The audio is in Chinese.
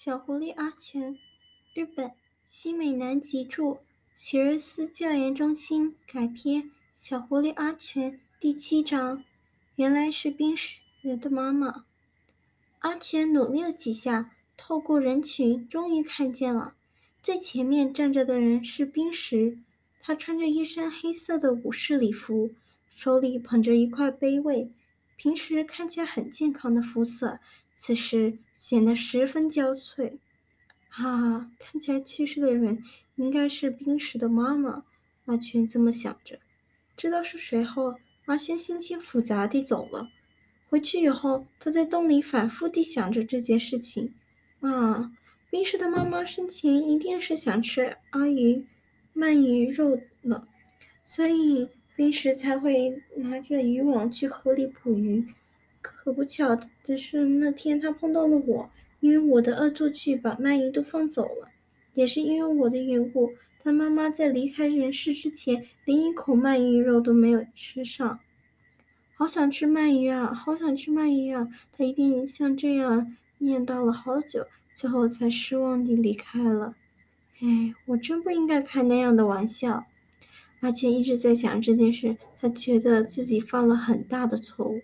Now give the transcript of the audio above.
小狐狸阿全，日本新美南吉著，喜瑞斯教研中心改编。小狐狸阿全第七章，原来是冰石的妈妈。阿全努力了几下，透过人群，终于看见了。最前面站着的人是冰石，他穿着一身黑色的武士礼服，手里捧着一块碑位。平时看起来很健康的肤色，此时显得十分憔悴。啊，看起来去世的人应该是冰石的妈妈。阿全这么想着。知道是谁后，阿轩心情复杂地走了。回去以后，他在洞里反复地想着这件事情。啊，冰石的妈妈生前一定是想吃阿鱼鳗鱼肉了，所以。冰石才会拿着渔网去河里捕鱼，可不巧的是那天他碰到了我，因为我的恶作剧把鳗鱼都放走了，也是因为我的缘故，他妈妈在离开人世之前连一口鳗鱼肉都没有吃上。好想吃鳗鱼啊，好想吃鳗鱼啊！他一定像这样念叨了好久，最后才失望地离开了。哎，我真不应该开那样的玩笑。阿全一直在想这件事，他觉得自己犯了很大的错误。